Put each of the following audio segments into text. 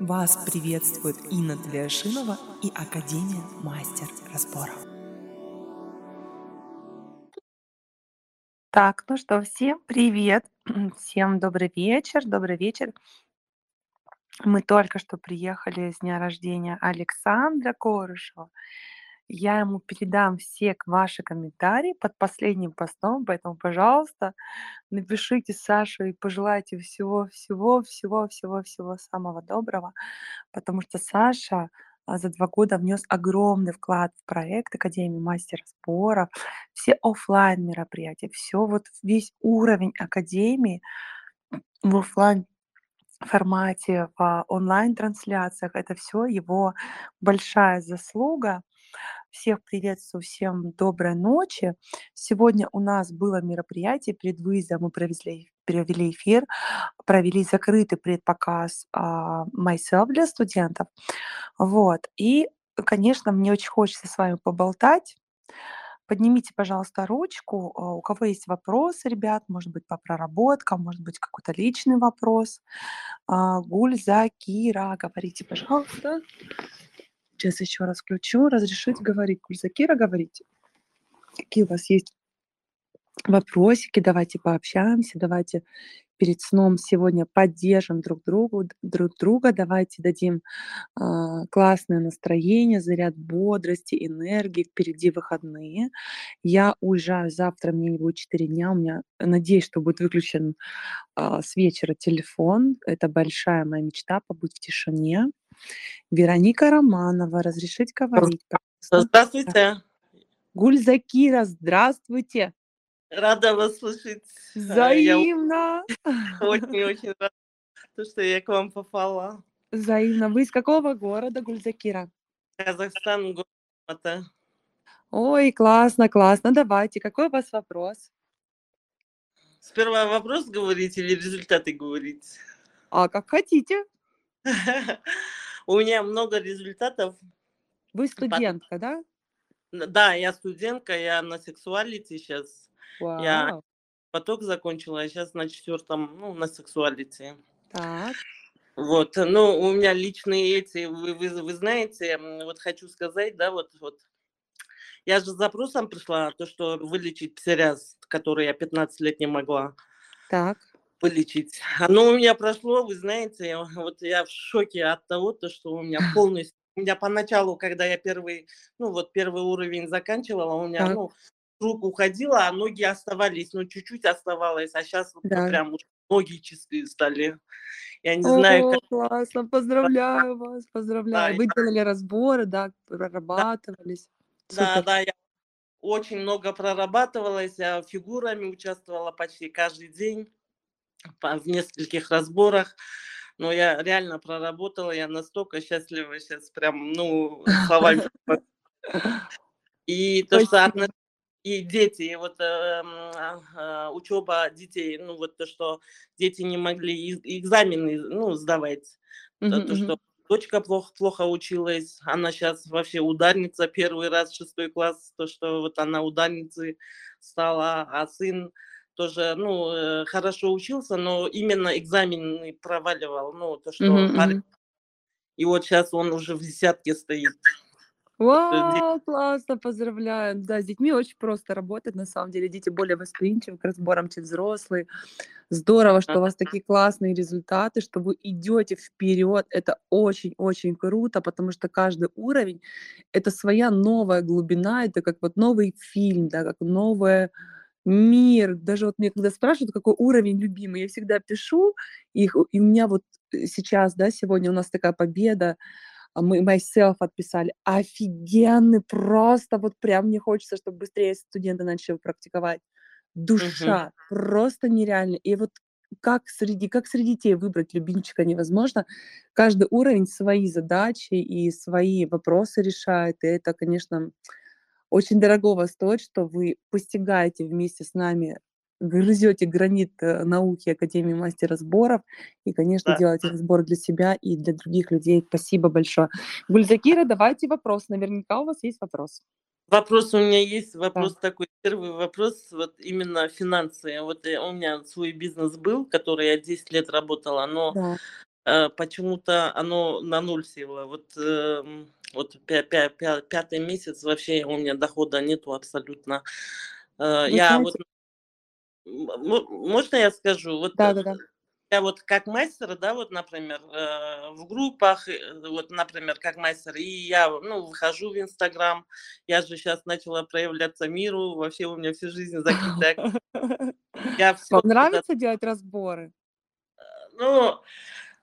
Вас приветствует Инна Тлешинова и Академия Мастер Разборов. Так, ну что, всем привет, всем добрый вечер, добрый вечер. Мы только что приехали с дня рождения Александра Корышева. Я ему передам все ваши комментарии под последним постом, поэтому, пожалуйста, напишите Саше и пожелайте всего, всего, всего, всего, всего самого доброго, потому что Саша а, за два года внес огромный вклад в проект Академии мастера споров, все офлайн мероприятия, все вот весь уровень Академии в офлайн формате, в онлайн-трансляциях. Это все его большая заслуга. Всех приветствую, всем доброй ночи. Сегодня у нас было мероприятие перед выездом, мы провели, провели эфир, провели закрытый предпоказ uh, Myself для студентов. Вот. И, конечно, мне очень хочется с вами поболтать. Поднимите, пожалуйста, ручку. У кого есть вопросы, ребят, может быть, по проработкам, может быть, какой-то личный вопрос. Гульза, Кира, говорите, пожалуйста. Сейчас еще раз включу. Разрешите говорить. Гульзакира, говорите. Какие у вас есть вопросики? Давайте пообщаемся. Давайте перед сном сегодня поддержим друг другу, друг друга. Давайте дадим э, классное настроение, заряд бодрости, энергии. Впереди выходные. Я уезжаю завтра, мне не будет 4 дня. У меня, надеюсь, что будет выключен э, с вечера телефон. Это большая моя мечта, побыть в тишине. Вероника Романова, разрешить говорить? Здравствуйте. Гульзакира, здравствуйте. Рада вас слышать. Взаимно. Очень-очень рада, то, что я к вам попала. Взаимно. Вы из какого города, Гульзакира? Казахстан, город Алматы. Ой, классно, классно. Давайте, какой у вас вопрос? Сперва вопрос говорить или результаты говорить? А как хотите. У меня много результатов. Вы студентка, да? Да, я студентка, я на сексуалити сейчас. Я Вау. поток закончила, а сейчас на четвертом, ну, на сексуалити. Так. Вот, ну, у меня личные эти, вы, вы, вы знаете, вот хочу сказать, да, вот, вот, я же с запросом пришла, то, что вылечить псориаз, который я 15 лет не могла Так. Вылечить. Оно у меня прошло, вы знаете, вот я в шоке от того, то, что у меня полностью, у меня поначалу, когда я первый, ну, вот первый уровень заканчивала, у меня, Так. ну, рук уходила, а ноги оставались, ну, чуть-чуть оставалось, а сейчас вот Да. прям уже ноги чистые стали. Я не знаю, О, как... классно, поздравляю вас, поздравляю. Да, Вы я- делали разборы, да, прорабатывались. Да, Супер. да, я очень много прорабатывалась, я фигурами участвовала почти каждый день в нескольких разборах. Но я реально проработала, я настолько счастлива сейчас, прям, ну, словами. И то, что и дети, и вот эм, а, учеба детей, ну вот то, что дети не могли экзамены, ну, сдавать, то, Мгм, то, что дочка плохо, плохо училась, она сейчас вообще ударница, первый раз шестой класс, то, что вот она ударницей стала, а сын тоже, ну, э, хорошо учился, но именно экзамены проваливал, ну, то, что Мгм, парень- и вот сейчас он уже в десятке стоит. Вау, классно, поздравляю. Да, с детьми очень просто работать, на самом деле. Дети более восприимчивы к разборам, чем взрослые. Здорово, что у вас такие классные результаты, что вы идете вперед. Это очень-очень круто, потому что каждый уровень — это своя новая глубина, это как вот новый фильм, да, как новый мир. Даже вот мне когда спрашивают, какой уровень любимый, я всегда пишу их, и у меня вот э, сейчас, да, сегодня у нас такая победа, а мы myself отписали. Офигенный, просто вот прям мне хочется, чтобы быстрее студенты начали практиковать. Душа, просто нереально. И вот как среди, как среди детей выбрать любимчика невозможно. Каждый уровень свои задачи и свои вопросы решает. И это, конечно, очень дорогого стоит, что вы постигаете вместе с нами, грызете гранит э, науки Академии мастера сборов и, конечно, Да. делаете разбор для себя и для других людей. Спасибо большое. Гульзакира, давайте вопрос. Наверняка у вас есть вопрос. Вопрос у меня есть, вопрос такой, первый вопрос, вот именно финансы. Вот э, у меня свой бизнес был, который я 10 лет работала, но Да. Э, почему-то оно на ноль село. Вот, эм, вот пятый месяц вообще у меня дохода нету абсолютно. Э, Вы я вот, можно я скажу? Вот Да-да-да. я вот как мастер, да, вот, например, э, в группах, вот, например, как мастер, и я, ну, выхожу в Инстаграм, я же сейчас начала проявляться миру, вообще у меня всю жизнь закрытая. Я Вам все нравится делать разборы? Ну,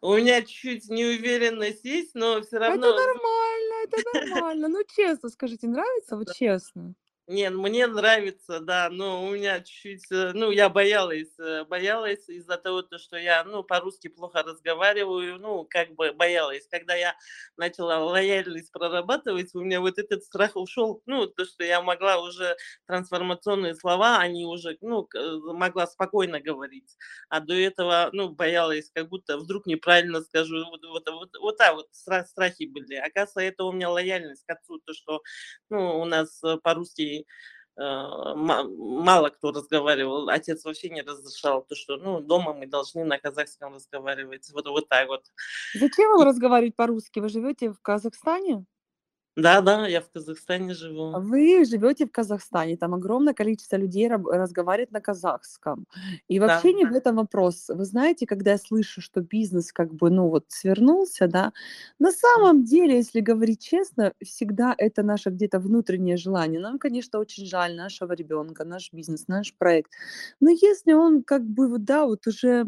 у меня чуть неуверенность есть, но все Это равно нормально, это нормально. Ну, честно скажите, нравится? Вот честно. Не, мне нравится, да, но у меня чуть-чуть, э, ну, я боялась, э, боялась из-за того, то, что я, ну, по-русски плохо разговариваю, ну, как бы боялась. Когда я начала лояльность прорабатывать, у меня вот этот страх ушел, ну, то, что я могла уже трансформационные слова, они уже, ну, э, могла спокойно говорить. А до этого, ну, боялась, как будто вдруг неправильно скажу. Вот, вот, вот, вот так вот стра- страхи были. Оказывается, это у меня лояльность к отцу, то, что, ну, у нас по-русски ма- мало кто разговаривал. Отец вообще не разрешал, то, что, ну, дома мы должны на казахском разговаривать. Вот, вот так вот. Зачем вам разговаривать по-русски? Вы живете в Казахстане? Да, да, я в Казахстане живу. Вы живете в Казахстане, там огромное количество людей раб- разговаривает на казахском. И Да. вообще не в этом вопрос. Вы знаете, когда я слышу, что бизнес как бы, ну вот, свернулся, да, на самом деле, если говорить честно, всегда это наше где-то внутреннее желание. Нам, конечно, очень жаль нашего ребенка, наш бизнес, наш проект. Но если он как бы, вот, да, вот уже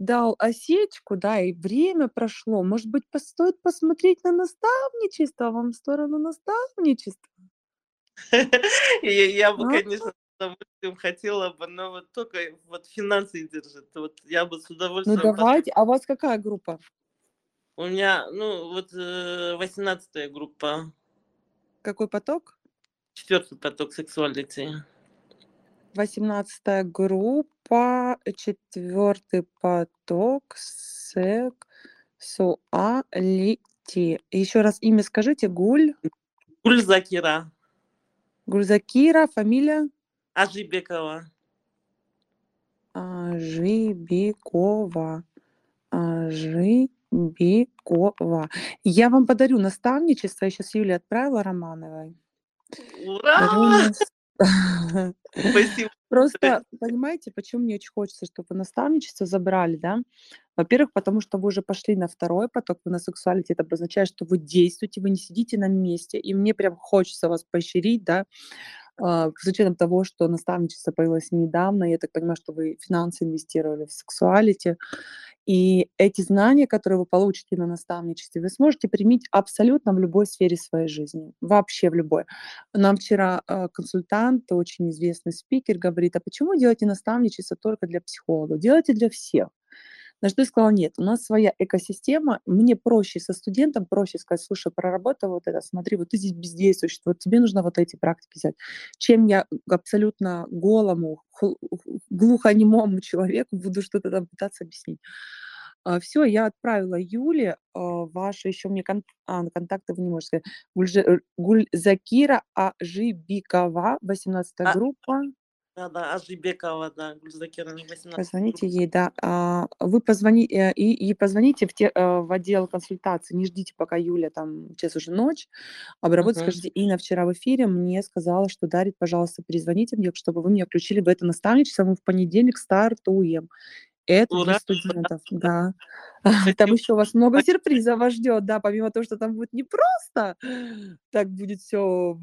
дал осечку, да, и время прошло, может быть, стоит посмотреть на наставничество, вам в сторону наставничества? Я бы, А? конечно, с удовольствием хотела бы, но вот только вот финансы держит. Вот я бы с Ну удовольствием пошла. давайте, а у вас какая группа? У меня, ну, вот э, 18 группа, Какой поток? четвертый поток сексуалити. 18 группа, четвертый поток, сексуалити. Еще раз имя скажите, Гуль, Гульзакира Гульзакира, фамилия? Ажибекова. Ажибекова. Ажибекова. Я вам подарю наставничество. Я сейчас Юле отправила Романовой. Дарю Ура! нас- Спасибо. Просто, понимаете, почему мне очень хочется, чтобы вы наставничество забрали, да? Во-первых, потому что вы уже пошли на второй поток, вы на сексуалити, это обозначает, что вы действуете, вы не сидите на месте, и мне прям хочется вас поощрить, да, с учетом того, что наставничество появилось недавно, я так понимаю, что вы финансы инвестировали в сексуалити, и эти знания, которые вы получите на наставничестве, вы сможете применить абсолютно в любой сфере своей жизни, вообще в любой. Нам вчера а, консультант, очень известный спикер, говорит, а почему делаете наставничество только для психологов? Делайте для всех. На что я сказала, нет, у нас своя экосистема, мне проще со студентом, проще сказать, слушай, проработай вот это, смотри, вот ты здесь бездействуешь, вот тебе нужно вот эти практики взять, чем я абсолютно голому, глухонемому человеку буду что-то там пытаться объяснить. Все, я отправила Юле, а, ваши еще мне кон- а, контакты вы не можете сказать. Э, Гульзакира Ажибикова, 18 А, группа. Да, да, Ажибекова, да, Гульзакира, 18 Позвоните ей, да. А, Вы позвоните и, и позвоните в, те, э, в отдел консультации. Не ждите, пока Юля там сейчас уже ночь обработает. Мгм. Скажите, Инна вчера в эфире мне сказала, что дарит, пожалуйста, перезвоните мне, чтобы вы меня включили в это наставничество. Мы в понедельник стартуем. Это для Ура! студентов, да. Там еще у вас много сюрпризов вас ждет, да, помимо того, что там будет не просто, так будет все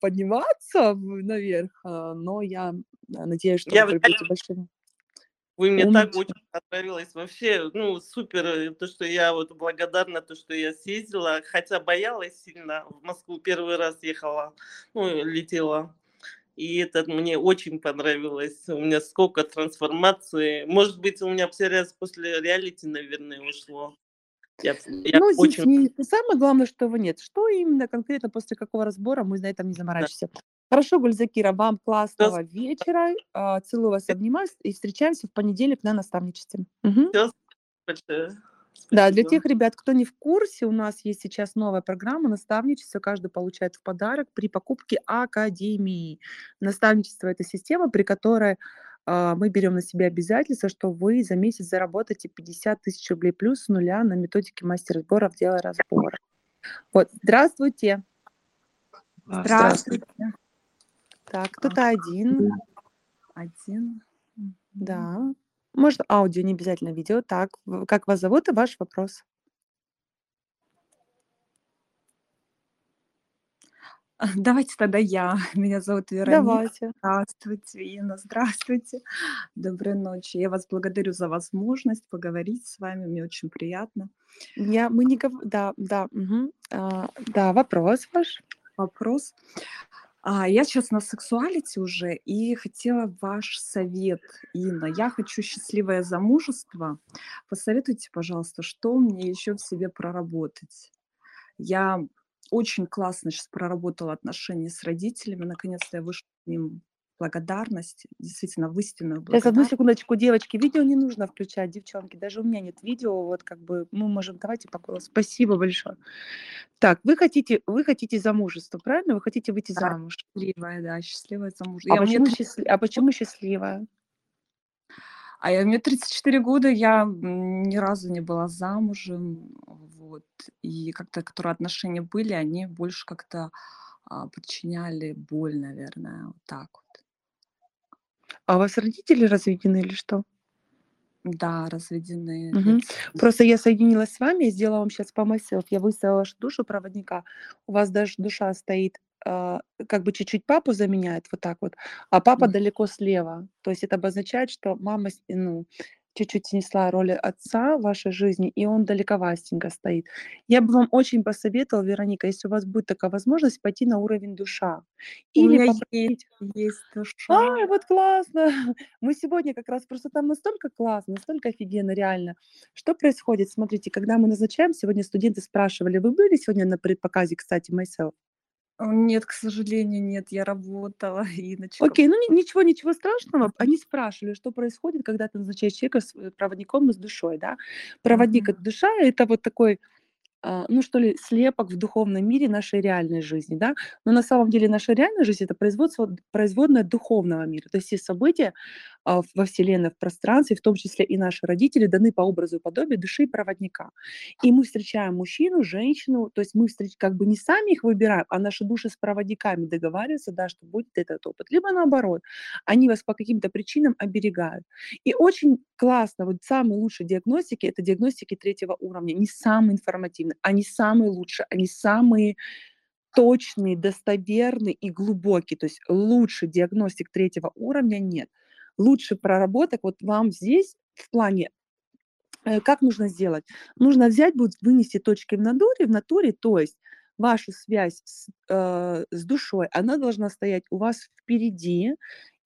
подниматься в- наверх, а, но я а, надеюсь, что Я, вы будете большим Вы мне так очень понравилось. Вообще, ну, супер, э, то, что я вот благодарна, то, что я съездила, хотя боялась сильно. В Москву первый раз ехала, ну, летела. И это мне очень понравилось. У меня сколько трансформаций. Может быть, у меня все раз после реалити, наверное, ушло. Я, я Ну, здесь очень... не самое главное, что его нет. Что именно конкретно после какого разбора, мы на этом не заморачиваемся. Хорошо, Гульзакира, вам классного вечера. а, Целую вас, обнимаю и встречаемся в понедельник на наставничестве. Всё, большое. Да, для тех ребят, кто не в курсе, у нас есть сейчас новая программа наставничество. Каждый получает в подарок при покупке академии. Наставничество– это система, при которой а, мы берем на себя обязательство, что вы за месяц заработаете 50 тысяч рублей плюс с нуля на методике мастер сборов дела разбора. Вот, здравствуйте. Здравствуйте. Так, кто-то один. Один. Да. Может, аудио, не обязательно видео. Так, как вас зовут и ваш вопрос? А, Давайте тогда я. Меня зовут Вероника. Давайте. Здравствуйте, Инна. Здравствуйте. Доброй ночи. Я вас благодарю за возможность поговорить с вами. Мне очень приятно. Я, мы не гов- Да, да, мгм. А, да, вопрос ваш. Вопрос. А, я сейчас на сексуалите уже и хотела ваш совет, Инна. Я хочу счастливое замужество. Посоветуйте, пожалуйста, что мне еще в себе проработать. Я очень классно сейчас проработала отношения с родителями. Наконец-то я вышла к ним благодарность, действительно в истинную Сейчас, одну благодарность. секундочку, девочки. Видео не нужно включать, девчонки. Даже у меня нет видео. Вот как бы мы можем... Давайте по голосу. Спасибо большое. Так, вы хотите, вы хотите замужество, правильно? Вы хотите выйти Да, замуж. счастливая, да, счастливое замужество. А Я, мне почему, 30 счастли... а почему счастливая? А я, мне 34 года, я ни разу не была замужем, вот, и как-то, которые отношения были, они больше как-то а, причиняли боль, наверное, вот так вот. А у вас родители разведены или что? Да, разведены лет Просто я соединилась с вами, я сделала вам сейчас по myself. Я выставила душу проводника. У вас даже душа стоит, а, как бы чуть-чуть папу заменяет, вот так вот, а папа Мгм. далеко слева. То есть это обозначает, что мама ну, чуть-чуть снесла роль отца в вашей жизни, и он далековастенько стоит. Я бы вам очень посоветовала, Вероника, если у вас будет такая возможность, пойти на уровень душа. У Или меня есть, попросить есть душа. Ай, вот классно! Мы сегодня как раз просто там настолько классно, настолько офигенно, реально. Что происходит? Смотрите, когда мы назначаем, сегодня студенты спрашивали, вы были сегодня на предпоказе, кстати, myself? Нет, к сожалению, нет, я работала, Иночка. Окей, ну ни- ничего, ничего страшного. Они спрашивали, что происходит, когда ты назначаешь человека с э, проводником и с душой, да? Проводник Мгм. это душа, это вот такой а, ну что ли, слепок в духовном мире нашей реальной жизни, да. Но на самом деле наша реальная жизнь это производство, производное духовного мира. То есть все события во Вселенной, в пространстве, в том числе и наши родители, даны по образу и подобию души проводника. И мы встречаем мужчину, женщину, то есть мы встреч, как бы не сами их выбираем, а наши души с проводниками договариваются, да, что будет этот опыт. Либо наоборот, они вас по каким-то причинам оберегают. И очень классно, вот самые лучшие диагностики, это диагностики третьего уровня, не самые информативные, они самые лучшие, они самые точные, достоверные и глубокие. То есть лучше диагностик третьего уровня нет. Лучше проработок вот вам здесь в плане э, как нужно сделать? Нужно взять, будет вынести точки в натуре, в натуре, то есть вашу связь с, э, с душой, она должна стоять у вас впереди,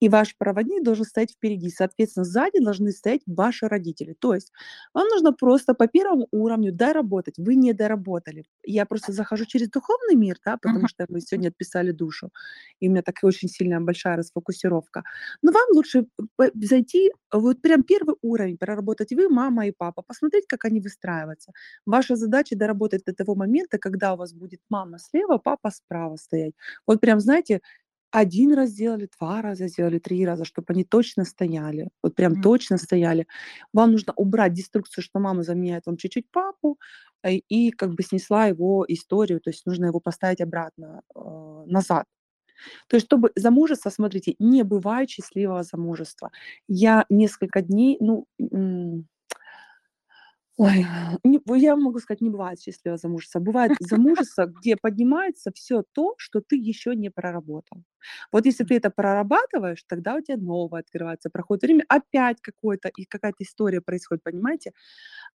и ваш проводник должен стоять впереди. Соответственно, сзади должны стоять ваши родители. То есть вам нужно просто по первому уровню доработать. Вы не доработали. Я просто захожу через духовный мир, да, потому что мы сегодня отписали душу, и у меня такая очень сильная большая расфокусировка. Но вам лучше зайти, вот прям первый уровень проработать вы, мама и папа, посмотреть, как они выстраиваются. Ваша задача доработать до того момента, когда у вас будет мама слева, папа справа стоять. Вот прям, знаете, один раз сделали, два раза сделали, три раза, чтобы они точно стояли, вот прям Мгм. точно стояли. Вам нужно убрать деструкцию, что мама заменяет вам чуть-чуть папу, э, и как бы снесла его историю, то есть нужно его поставить обратно э, назад. То есть, чтобы замужество, смотрите, не бывает счастливого замужества. Я несколько дней, ну, ой, не, б- я могу сказать, не бывает счастливого замужества. Бывает замужество, где поднимается все то, что ты еще не проработал. Вот если ты это прорабатываешь, тогда у тебя новое открывается, проходит время, опять какое-то, и какая-то история происходит, понимаете?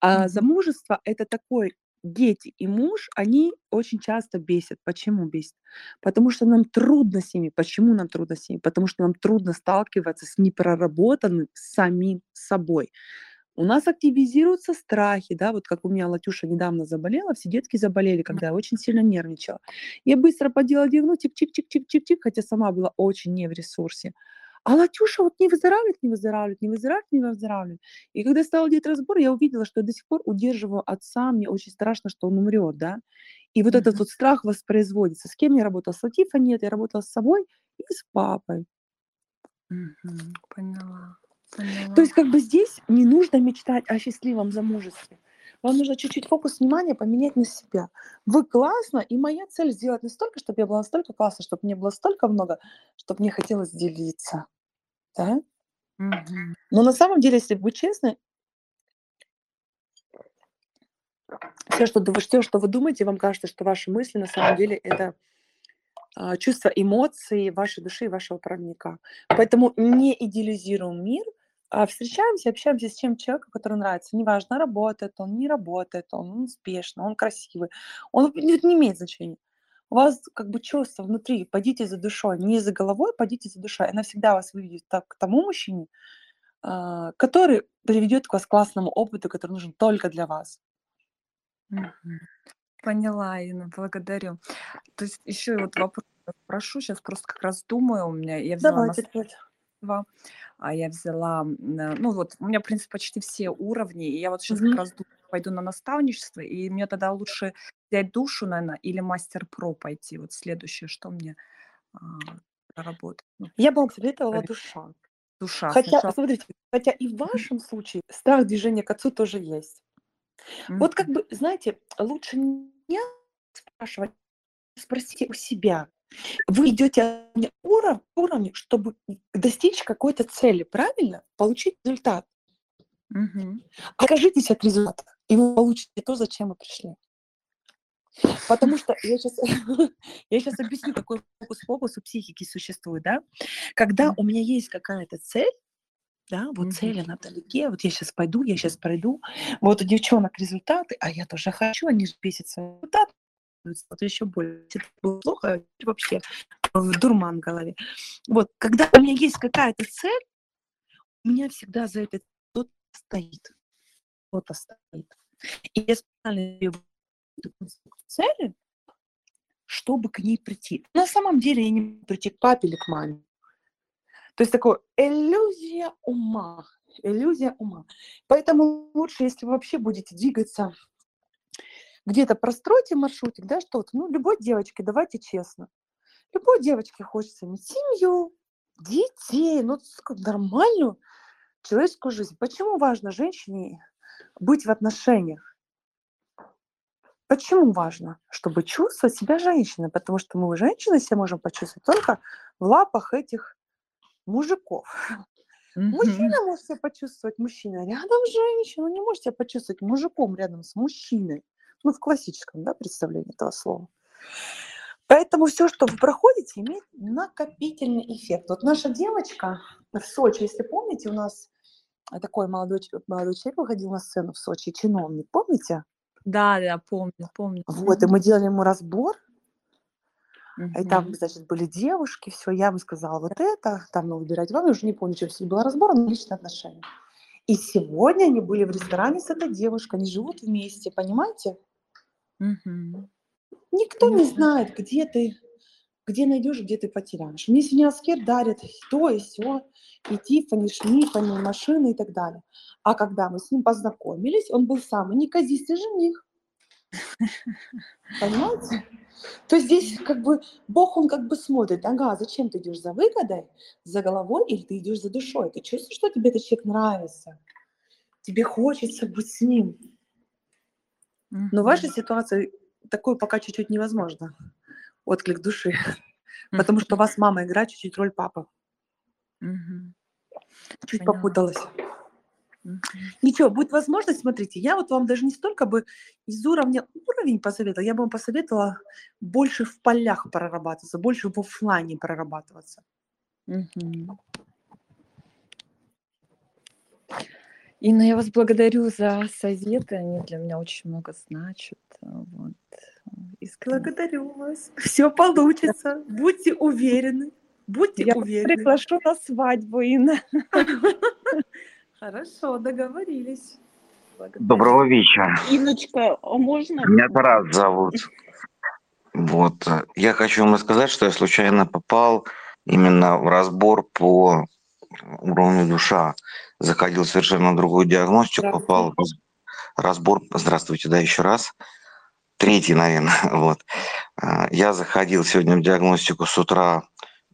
А замужество это такой дети и муж, они очень часто бесят. Почему бесят? Потому что нам трудно с ними. Почему нам трудно с ними? Потому что нам трудно сталкиваться с непроработанным самим собой. У нас активизируются страхи, да, вот как у меня Латюша недавно заболела, все детки заболели, когда я очень сильно нервничала. Я быстро поделала диагностик, чик-чик-чик-чик-чик, хотя сама была очень не в ресурсе. А Латюша вот не выздоравливает, не выздоравливает, не выздоравливает, не выздоравливает. И когда я стала делать разбор, я увидела, что я до сих пор удерживаю отца, мне очень страшно, что он умрет, да. И вот этот Мгм. вот страх воспроизводится. С кем я работала? С Латифа нет, я работала с собой и с папой. Мгм. Поняла. Поняла. То есть как бы здесь не нужно мечтать о счастливом замужестве. Вам нужно чуть-чуть фокус внимания поменять на себя. Вы классно, и моя цель сделать настолько, чтобы я была настолько классно, чтобы мне было столько много, чтобы мне хотелось делиться. Да? Мгм. Но на самом деле, если быть честной, все, что, вы- всё, что вы думаете, вам кажется, что ваши мысли на самом деле это а, чувства, эмоции вашей души и вашего проводника. Поэтому не идеализируем мир, а встречаемся, общаемся с тем человеком, который нравится. Неважно, работает он, не работает он, успешный, он красивый. Он не, не имеет значения. У вас как бы чувство внутри, пойдите за душой, не за головой, пойдите за душой. Она всегда вас выведет так, к тому мужчине, а, который приведет к вас к классному опыту, который нужен только для вас. Поняла, Инна, благодарю. То есть еще вот вопрос спрошу, сейчас просто как раз думаю, у меня, я взяла Давайте, давайте. наставничество, а я взяла, э, ну вот, у меня, в принципе, почти все уровни, и я вот сейчас Мгм. как раз пойду на наставничество, и мне тогда лучше взять душу, наверное, или мастер-про пойти, вот следующее, что мне а, проработать. Ну, Я бы вам советовала Правильно. душа. душа Хотя, сначала. смотрите, хотя и в вашем случае страх движения к отцу тоже есть. Вот как бы, знаете, лучше не спрашивать, спросите у себя. Вы идете на уров- уровне, чтобы достичь какой-то цели, правильно? Получить результат. Мгм. Откажитесь от результата, и вы получите то, зачем вы пришли. Потому что я сейчас, я сейчас объясню, какой фокус-фокус у психики существует, да? Когда у меня есть какая-то цель, да, вот Мгм. цель, она вдалеке, вот я сейчас пойду, я сейчас пройду, вот у девчонок результаты, а я тоже хочу, они же бесятся. Результат, вот еще было плохо, вообще в дурман в голове. Вот, когда у меня есть какая-то цель, у меня всегда за этой кто-то стоит. Кто-то стоит. И я специально цели, чтобы к ней прийти. На самом деле я не могу прийти к папе или к маме. То есть такое иллюзия ума. Иллюзия ума. Поэтому лучше, если вы вообще будете двигаться, где-то простройте маршрутик, да, что-то. Ну, любой девочке, давайте честно. Любой девочке хочется иметь семью, детей, ну, нормальную человеческую жизнь. Почему важно женщине быть в отношениях? Почему важно? Чтобы чувствовать себя женщиной. Потому что мы, женщины, себя можем почувствовать только в лапах этих мужиков. Мгм. Мужчина может себя почувствовать мужчиной, рядом женщина не может себя почувствовать мужиком рядом с мужчиной. Ну, в классическом да, представлении этого слова. Поэтому все, что вы проходите, имеет накопительный эффект. Вот наша девочка в Сочи, если помните, у нас такой молодой, молодой человек выходил на сцену в Сочи, чиновник, помните? Да, да, помню, помню. Вот, и мы делали ему разбор, и там, значит, были девушки, все, я ему сказала вот это, там, ну, выбирать вам, я уже не помню, что сегодня был разбор, но личные отношения. И сегодня они были в ресторане с этой девушкой, они живут вместе, понимаете? Мгм. Никто не Понятно. знает, где ты, где найдешь, где ты потеряешь. Мне сегодня Аскер дарит то и все, и Тиффани, Шмиффани, машины и так далее. А когда мы с ним познакомились, он был самый неказистый жених. Понимаете? То есть здесь как бы Бог, он как бы смотрит, ага, зачем ты идешь за выгодой, за головой, или ты идешь за душой? Ты чувствуешь, что тебе этот человек нравится? Тебе хочется быть с ним. Но в вашей ситуации такое пока чуть-чуть невозможно. Отклик души. Потому что у вас мама играет чуть-чуть роль папы. Чуть Поняла. попуталась. Ничего, будет возможность, смотрите, я вот вам даже не столько бы из уровня уровень посоветовала, я бы вам посоветовала больше в полях прорабатываться, больше в оффлайне прорабатываться. Мгм. Инна, я вас благодарю за советы, они для меня очень много значат. а, Вот. Искренне. Благодарю вас. Все получится. Будьте уверены. Будьте Я уверены. приглашу на свадьбу, Инна. Хорошо, договорились. Благодарю. Доброго вечера. Инночка, а можно? Меня Тарас зовут. Вот. Я хочу вам рассказать, что я случайно попал именно в разбор по уровню душа. Заходил совершенно другую диагностику, попал в раз- разбор. Здравствуйте, да, еще раз. Третий, наверное. Вот. А, Я заходил сегодня в диагностику с утра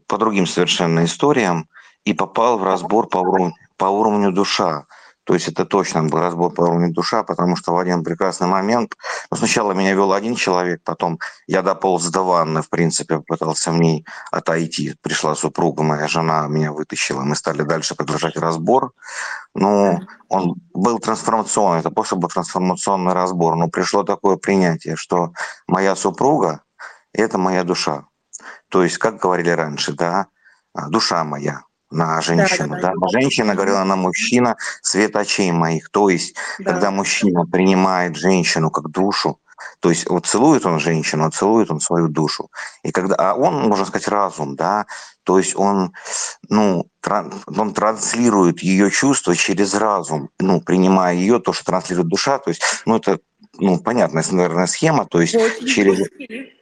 по другим совершенно историям. и попал в разбор по уровню, по уровню душа. То есть это точно был разбор по уровню душа, потому что в один прекрасный момент, ну, сначала меня вел один человек, потом я дополз до ванны, в принципе, попытался в ней отойти. Пришла супруга, моя жена меня вытащила, мы стали дальше продолжать разбор. Ну, он был трансформационный, это после был трансформационный разбор, но пришло такое принятие, что моя супруга – это моя душа. То есть, как говорили раньше, да, душа моя, на женщину. Да, да, да. Женщина говорила на мужчина свет очей моих. То есть, да. когда мужчина принимает женщину как душу, то есть вот целует он женщину, а целует он свою душу. И когда, а он, можно сказать, разум, да, то есть он, ну, тран, он транслирует ее чувства через разум, ну, принимая ее, то, что транслирует душа, то есть, ну, это ну, понятная, наверное, схема, то есть Очень через... К истине.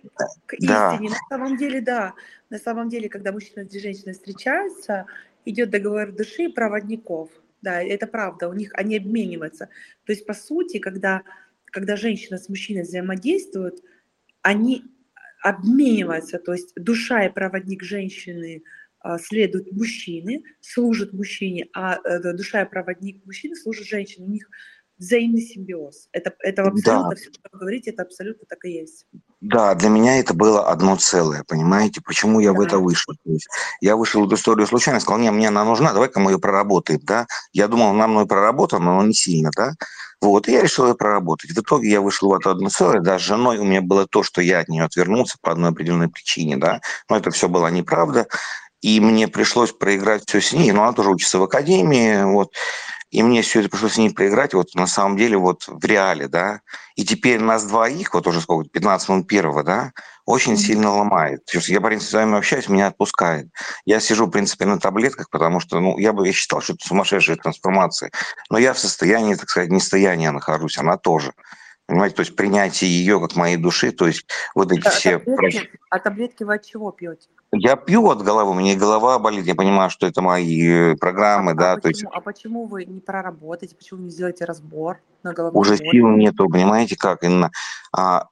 Да. На самом деле, да. На самом деле, когда мужчина и женщина встречаются, идет договор души проводников. Да, это правда, у них они обмениваются. То есть, по сути, когда, когда женщина с мужчиной взаимодействуют, они обмениваются, то есть душа и проводник женщины а, следуют мужчине, служат мужчине, а э, душа и проводник мужчины служат женщине. У них взаимный симбиоз. Это, это абсолютно да. все, что вы говорите, это абсолютно так и есть. Да, для меня это было одно целое, понимаете, почему я да. в это вышел. То есть я вышел в эту историю случайно, сказал, не, мне она нужна, давай-ка мы ее проработаем, да. Я думал, нам мной проработано, но не сильно, да. Вот, и я решил ее проработать. В итоге я вышел в это одно целое, да, с женой у меня было то, что я от нее отвернулся по одной определенной причине, да, но это все была неправда, и мне пришлось проиграть все с ней, но она тоже учится в академии, вот, и мне все это пришлось с ней проиграть вот на самом деле вот в реале, да. И теперь нас двоих, вот уже сколько, 15 минут первого, да, очень mm-hmm. сильно ломает. Я, в принципе, с вами общаюсь, меня отпускает. Я сижу, в принципе, на таблетках, потому что, ну, я бы я считал, что это сумасшедшая трансформация. Но я в состоянии, так сказать, не состояния нахожусь, она тоже. Понимаете, то есть принятие ее как моей души, то есть вот эти а все... Таблетки, а таблетки вы от чего пьете? Я пью от головы, у меня голова болит, я понимаю, что это мои э, программы, а, да. А, то почему, есть... а почему вы не проработаете, почему не сделаете разбор на голову? Уже сил нету, понимаете как, Инна? А,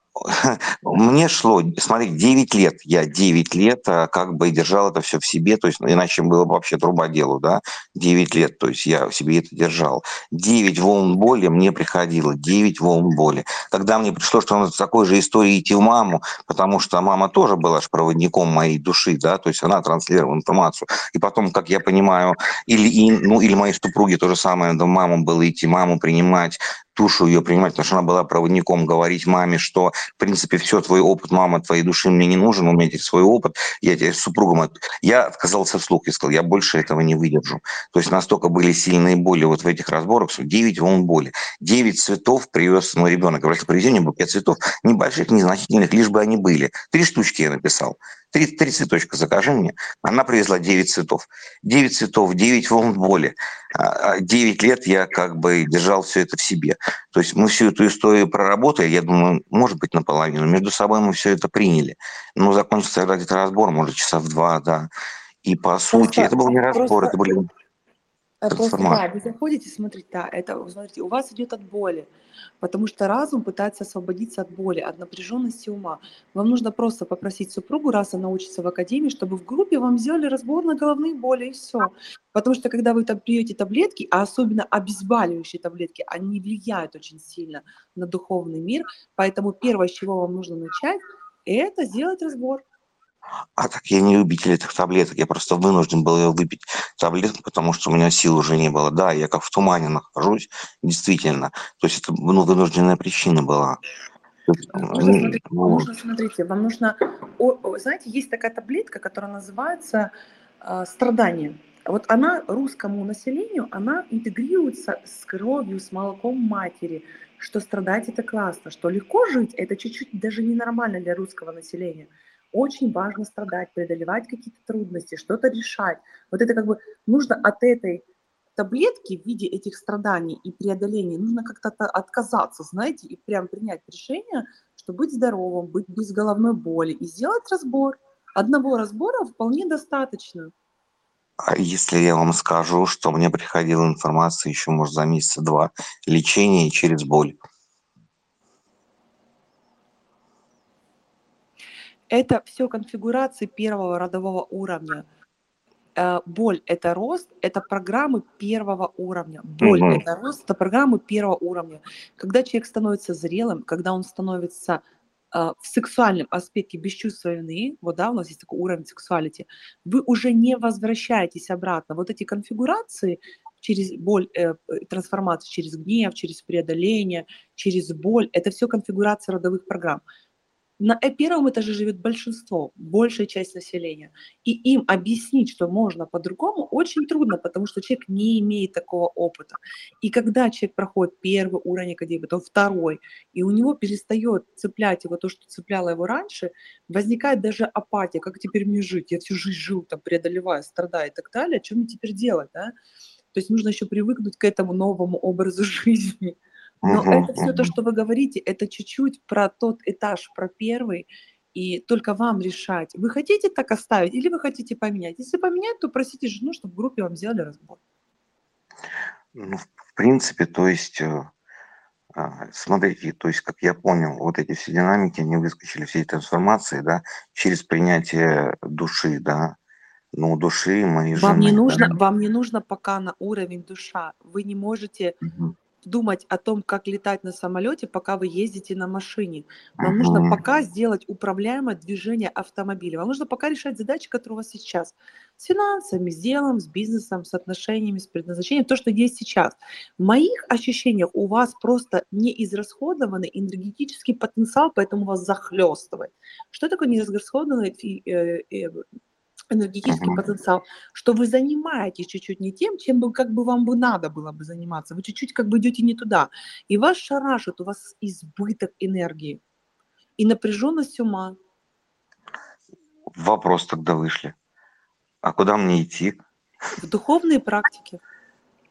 мне шло, смотри, 9 лет, я 9 лет а, как бы держал это все в себе, то есть ну, иначе было бы вообще труба делу, да, 9 лет, то есть я в себе это держал. 9 волн боли мне приходило, 9 волн боли. Когда мне пришло, что надо такой же истории идти в маму, потому что мама тоже была же проводником моей души, да, то есть она транслировала информацию. И потом, как я понимаю, или, ну, или моей супруге то же самое, да, маму было идти, маму принимать, душу ее принимать, потому что она была проводником, говорить маме, что, в принципе, все, твой опыт, мама, твоей души мне не нужен, у меня теперь свой опыт, я теперь с супругом... Я отказался вслух и сказал, я больше этого не выдержу. То есть настолько были сильные боли вот в этих разборах, что 9 волн боли. 9 цветов привез мой ребенок. Говорит, привези мне букет цветов, небольших, незначительных, лишь бы они были. Три штучки я написал. Три, три цветочка закажи мне. Она привезла 9 цветов. 9 цветов, 9 волн боли. 9 а, лет я как бы держал все это в себе. То есть мы всю эту историю проработали, я думаю, может быть, наполовину. Между собой мы все это приняли. Но закончился где-то разбор, может, часа в два, да. И по сути, это был не разбор, просто... это были просто, да, вы заходите, смотрите, да, это, смотрите, у вас идет от боли, потому что разум пытается освободиться от боли, от напряженности ума. Вам нужно просто попросить супругу, раз она учится в академии, чтобы в группе вам сделали разбор на головные боли и все. Потому что когда вы там пьете таблетки, а особенно обезболивающие таблетки, они влияют очень сильно на духовный мир, поэтому первое, с чего вам нужно начать, это сделать разбор. А так я не любитель этих таблеток, я просто вынужден был ее выпить таблетку, потому что у меня сил уже не было. Да, я как в тумане нахожусь, действительно. То есть это ну, вынужденная причина была. Нужно, смотрите, ну, нужно, смотрите, вам нужно, знаете, есть такая таблетка, которая называется э, страдание. Вот она русскому населению, она интегрируется с кровью, с молоком матери, что страдать это классно, что легко жить, это чуть-чуть даже ненормально для русского населения очень важно страдать, преодолевать какие-то трудности, что-то решать. Вот это как бы нужно от этой таблетки в виде этих страданий и преодоления нужно как-то отказаться, знаете, и прям принять решение, что быть здоровым, быть без головной боли и сделать разбор. Одного разбора вполне достаточно. А если я вам скажу, что мне приходила информация еще, может, за месяца два лечения через боль? Это все конфигурации первого родового уровня. э, боль – это рост, это программы первого уровня. Боль Мгм. – это рост, это программы первого уровня. Когда человек становится зрелым, когда он становится э, в сексуальном аспекте вины, вот да, у нас есть такой уровень сексуалити, вы уже не возвращаетесь обратно. Вот эти конфигурации через боль, э, трансформацию через гнев, через преодоление, через боль, это все конфигурация родовых программ. На э- первом этаже живет большинство, большая часть населения. И им объяснить, что можно по-другому, очень трудно, потому что человек не имеет такого опыта. И когда человек проходит первый уровень академии, потом второй, и у него перестает цеплять его то, что цепляло его раньше, возникает даже апатия, как теперь мне жить? Я всю жизнь жил, там, преодолевая, страдая и так далее, что мне теперь делать, да? То есть нужно еще привыкнуть к этому новому образу жизни. Но Мгм, это все то, мгм. что вы говорите, это чуть-чуть про тот этаж, про первый, и только вам решать, вы хотите так оставить или вы хотите поменять. Если поменять, то просите жену, чтобы в группе вам сделали разбор. Ну, в принципе, то есть, э, а, смотрите, то есть, как я понял, вот эти все динамики, они выскочили, все эти трансформации, да, через принятие души, да, ну, души моей Вам не жены, нужно, да. вам не нужно пока на уровень душа. Вы не можете Мгм. Думать о том, как летать на самолете, пока вы ездите на машине. Вам нужно Мгм. пока сделать управляемое движение автомобиля. Вам нужно пока решать задачи, которые у вас сейчас. С финансами, с делом, с бизнесом, с отношениями, с предназначением, то, что есть сейчас. В моих ощущениях у вас просто не израсходованный энергетический потенциал, поэтому вас захлестывает. Что такое неизрасходованный э, э, энергетический Мгм. потенциал, что вы занимаетесь чуть-чуть не тем, чем бы как бы вам бы надо было бы заниматься. Вы чуть-чуть как бы идете не туда. И вас шарашит, у вас избыток энергии и напряженность ума. Вопрос тогда вышли. А куда мне идти В духовные практики.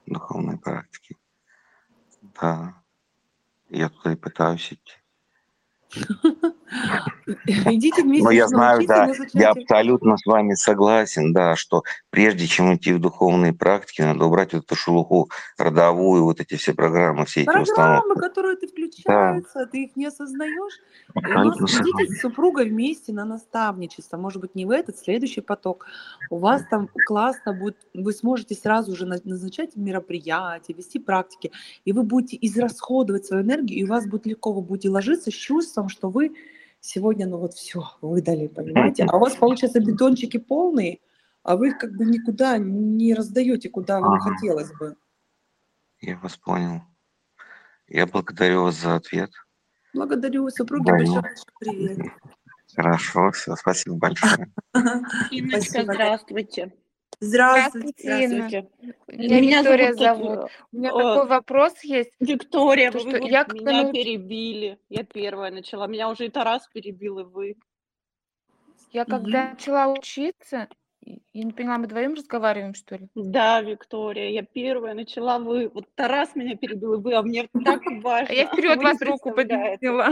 в духовной практике? Да, я туда и пытаюсь идти. Идите вместе Но я знаю, да, я абсолютно с вами согласен, да, что прежде чем идти в духовные практики, надо убрать вот эту шелуху родовую, вот эти все программы, все эти Программы, установки. которые ты включаются, ты их не осознаешь. И у Абсолютно идите с супругой вместе на наставничество. Может быть, не в этот, следующий поток. У вас там классно будет, вы сможете сразу же на- назначать мероприятия, вести практики, и вы будете израсходовать свою энергию, и у вас будет легко, вы будете ложиться с чувством, что вы сегодня, ну вот все, выдали, понимаете? А у вас, получается, бетончики полные, а вы их как бы никуда не раздаете, куда вам Ага. хотелось бы. Я вас понял. Я благодарю вас за ответ. Благодарю, супруге Да, большой ну. привет. Хорошо, все, спасибо большое. Инночка, Спасибо. здравствуйте. Здравствуйте. Здравствуйте. Меня Виктория зовут, зовут. У меня э, такой вопрос есть. Виктория, То, вы что я когда меня науч- перебили. Я первая начала. Меня уже и Тарас перебил, и вы. Я когда начала учиться, я не поняла, мы вдвоем разговариваем, что ли? Да, Виктория, я первая начала, вы. Вот Тарас меня перебил, и вы, а мне так важно. А я вперед вас руку подняла.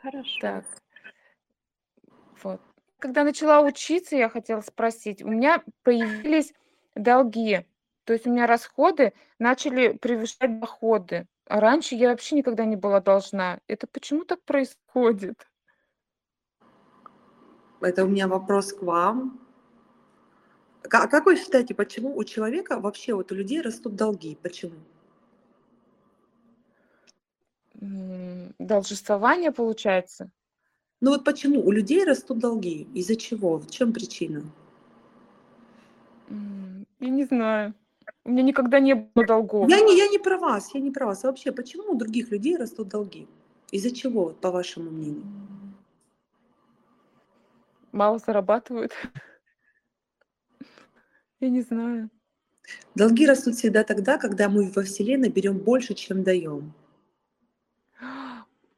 Хорошо. Так. Вот. Когда начала учиться, я хотела спросить, у меня появились долги. То есть у меня расходы начали превышать доходы. А раньше я вообще никогда не была должна. Это почему так происходит? Это у меня вопрос к вам. А как вы считаете, почему у человека вообще вот у людей растут долги? Почему? Должествование получается? Ну вот почему у людей растут долги? Из-за чего? В чем причина? Я не знаю. У меня никогда не было долгов. Я не, я не про вас, я не про вас. А вообще, почему у других людей растут долги? Из-за чего, вот, по вашему мнению? Мало зарабатывают. Я не знаю. Долги растут всегда тогда, когда мы во Вселенной берем больше, чем даем.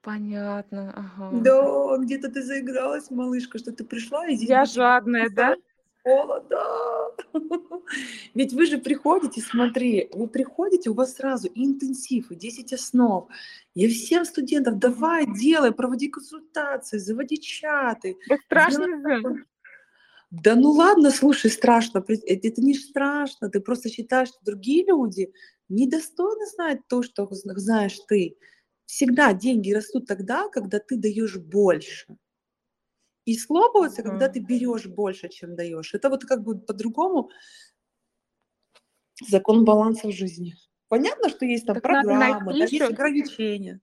Понятно, ага. Да, где-то ты заигралась, малышка, что ты пришла и здесь Я жадная, да? Пола, да. Ведь вы же приходите, смотри, вы приходите, у вас сразу и интенсив, и 10 основ. Я всем студентам, давай, делай, проводи консультации, заводи чаты. Да страшно же. Да ну ладно, слушай, страшно. э, Это не страшно, ты просто считаешь, что другие люди недостойны знать то, что зна- знаешь ты. Всегда деньги растут тогда, когда ты даешь больше. И слопываться, когда ты берешь больше, чем даешь. Это вот как бы по-другому закон баланса в жизни. Понятно, что есть там Так программы, да, есть ограничения.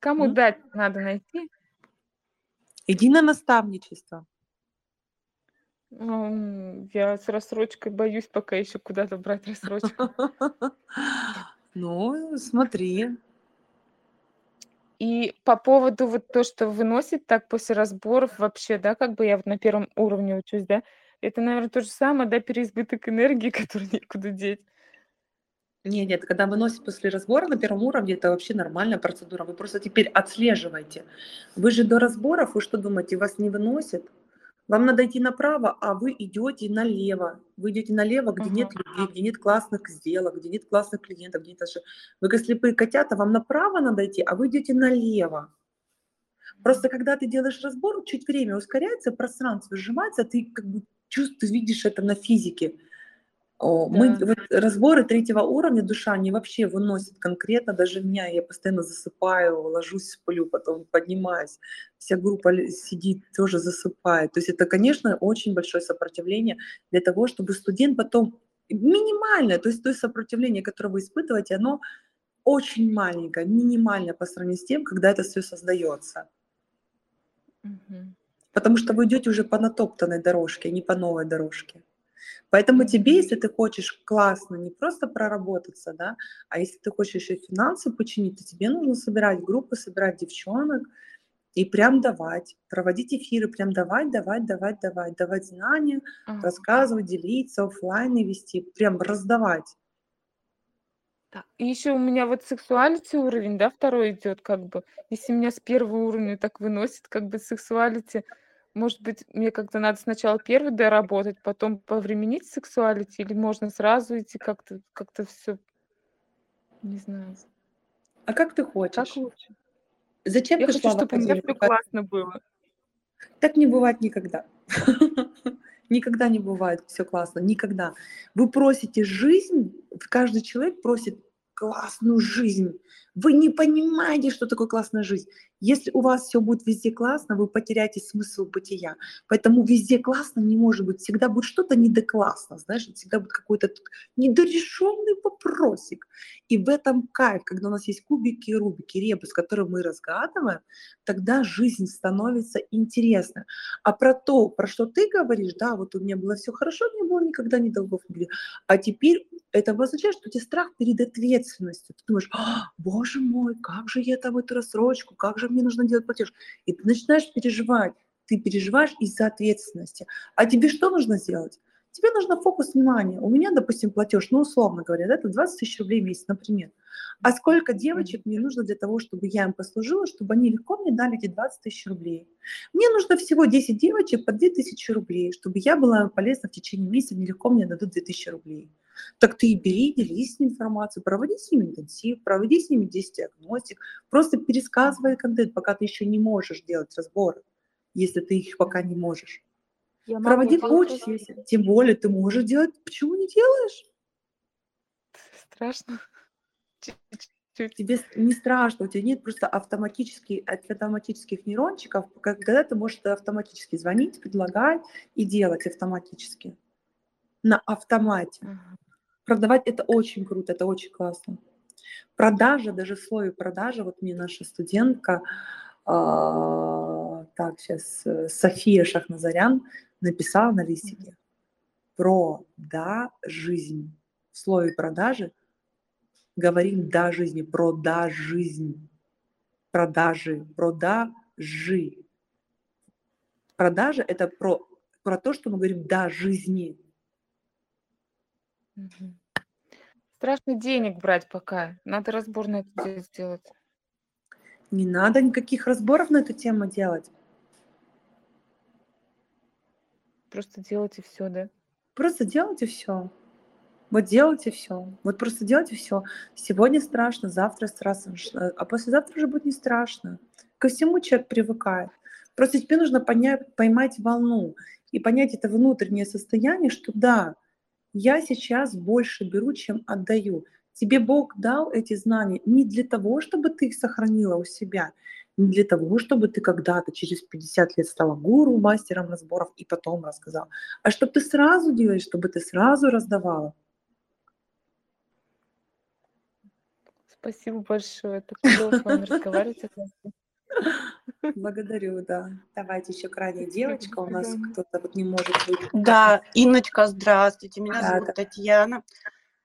кому М? дать надо найти. Иди на наставничество. М, Я с рассрочкой боюсь пока еще куда-то брать рассрочку. Ну, смотри. И по поводу вот то, что выносит так после разборов вообще, да, как бы я вот на первом уровне учусь, да, это, наверное, то же самое, да, переизбыток энергии, который некуда деть. Нет, нет, когда выносит после разбора на первом уровне, это вообще нормальная процедура. Вы просто теперь отслеживаете. Вы же до разборов, вы что думаете, вас не выносит? Вам надо идти направо, а вы идете налево. Вы идете налево, где нет Ага. людей, где нет классных сделок, где нет классных клиентов, где нет ошибок. Вы как слепые котята, вам направо надо идти, а вы идете налево. Просто когда ты делаешь разбор, чуть время ускоряется, пространство сжимается, ты как бы чувствуешь, видишь это на физике. Мы Да. вот разборы третьего уровня душа они вообще выносят конкретно, даже меня, я постоянно засыпаю, ложусь, сплю, потом поднимаюсь, вся группа сидит, тоже засыпает. То есть это, конечно, очень большое сопротивление для того, чтобы студент потом минимальное, то есть то сопротивление, которое вы испытываете, оно очень маленькое, минимальное по сравнению с тем, когда это все создается. Мгм. Потому что вы идете уже по натоптанной дорожке, а не по новой дорожке. Поэтому тебе, если ты хочешь классно не просто проработаться, да, а если ты хочешь еще финансы починить, то тебе нужно собирать группы, собирать девчонок и прям давать, проводить эфиры, прям давать, давать, давать, давать, давать знания, Ага. рассказывать, делиться, оффлайны вести, прям раздавать. Так, и еще у меня вот сексуалити уровень, да, второй идет, как бы. Если меня с первого уровня так выносит, как бы сексуалити, может быть, мне как-то надо сначала первый доработать, потом повременить сексуалити, или можно сразу идти как-то, как-то все, не знаю. А как ты Как хочешь? лучше? Зачем Я ты хочу, чтобы у меня все классно было. Так не бывает никогда. Никогда не бывает все классно, никогда. Вы просите жизнь, каждый человек просит классную жизнь. Вы не понимаете, что такое классная жизнь. Если у вас все будет везде классно, вы потеряете смысл бытия. Поэтому везде классно не может быть. Всегда будет что-то недоклассно, знаешь, всегда будет какой-то недорешенный вопросик. И в этом кайф, когда у нас есть кубики, рубики, ребус, которые мы разгадываем, тогда жизнь становится интересна. А про то, про что ты говоришь, да, вот у меня было все хорошо, не было никогда ни долгов. А теперь это означает, что у тебя страх перед ответственностью. Ты думаешь, «А, боже мой, как же я там эту рассрочку, как же мне нужно делать платеж. И ты начинаешь переживать. Ты переживаешь из-за ответственности. А тебе что нужно сделать? Тебе нужно фокус внимания. У меня, допустим, платеж, ну, условно говоря, да, это 20 тысяч рублей в месяц, например. А сколько девочек мне нужно для того, чтобы я им послужила, чтобы они легко мне дали эти 20 тысяч рублей? Мне нужно всего 10 девочек по 2 тысячи рублей, чтобы я была полезна в течение месяца, мне легко мне дадут 2 тысячи рублей. Так ты и бери, делись с ними информацией, проводи с ними интенсив, проводи с ними 10 диагностик, просто пересказывай контент, пока ты еще не можешь делать разборы, если ты их пока не можешь. Я Проводи могу коуч, если тем более ты можешь делать, почему не делаешь? Страшно. Тебе не страшно, у тебя нет просто автоматически, автоматических нейрончиков, когда ты можешь автоматически звонить, предлагать и делать автоматически. На автомате. Ага. Продавать это очень круто, это очень классно. Продажа, даже в слове продажа, вот мне наша студентка, а, так, сейчас, София Шахназарян написала на листике про да жизнь. В слове продажи говорим да жизни, прода жизнь, продажи, продажи. Продажа это про, про то, что мы говорим да жизни. Мгм. Страшно денег брать пока. Надо разбор на это дело сделать. Не надо никаких разборов на эту тему делать. Просто делать и все, да? Просто делайте все. Вот делайте все. Вот просто делайте все. Сегодня страшно, завтра страшно, ш- а послезавтра уже будет не страшно. Ко всему человек привыкает. Просто тебе нужно понять, поймать волну и понять это внутреннее состояние, что да, я сейчас больше беру, чем отдаю. Тебе Бог дал эти знания не для того, чтобы ты их сохранила у себя, не для того, чтобы ты когда-то через 50 лет стала гуру, мастером разборов и потом рассказала, а чтобы ты сразу делаешь, чтобы ты сразу раздавала. Спасибо большое. Так клево с вами разговаривать. Благодарю, да. Давайте еще крайняя девочка. У нас кто-то вот не может быть. Да, Инночка, здравствуйте. Меня Да, зовут да. Татьяна.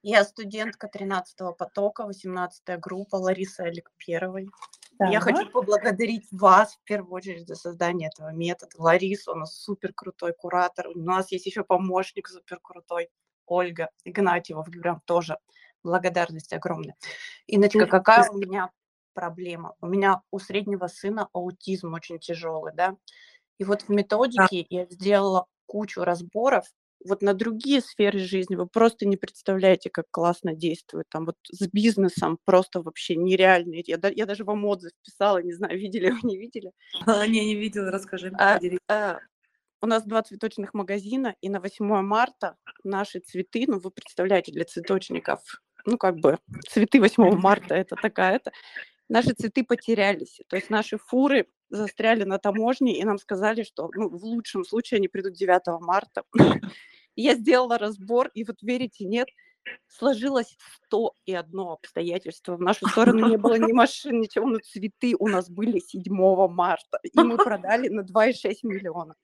Я студентка 13 потока, 18 группа Лариса Олег Первой. Я Так. хочу поблагодарить вас в первую очередь за создание этого метода. Ларису, она супер крутой куратор. У нас есть еще помощник супер крутой. Ольга Игнатьева, прям тоже благодарность огромная. Инночка, Мгм. какая у меня проблема? У меня у среднего сына аутизм очень тяжелый, да? И вот в методике я сделала кучу разборов вот на другие сферы жизни. Вы просто не представляете, как классно действует. Там вот с бизнесом просто вообще нереально. Я, я даже вам отзыв писала, не знаю, видели вы, не видели. А, Не, не видела, расскажи. А, э, у нас два цветочных магазина, и на 8 марта наши цветы, ну вы представляете, для цветочников, ну как бы цветы 8 марта это такая это. Наши цветы потерялись, то есть наши фуры застряли на таможне, и нам сказали, что ну, в лучшем случае они придут 9 марта. Я сделала разбор, и вот верите, нет, сложилось 101 обстоятельство. В нашу сторону не было ни машин, ничего, но цветы у нас были 7 марта, и мы продали на 2,6 миллиона.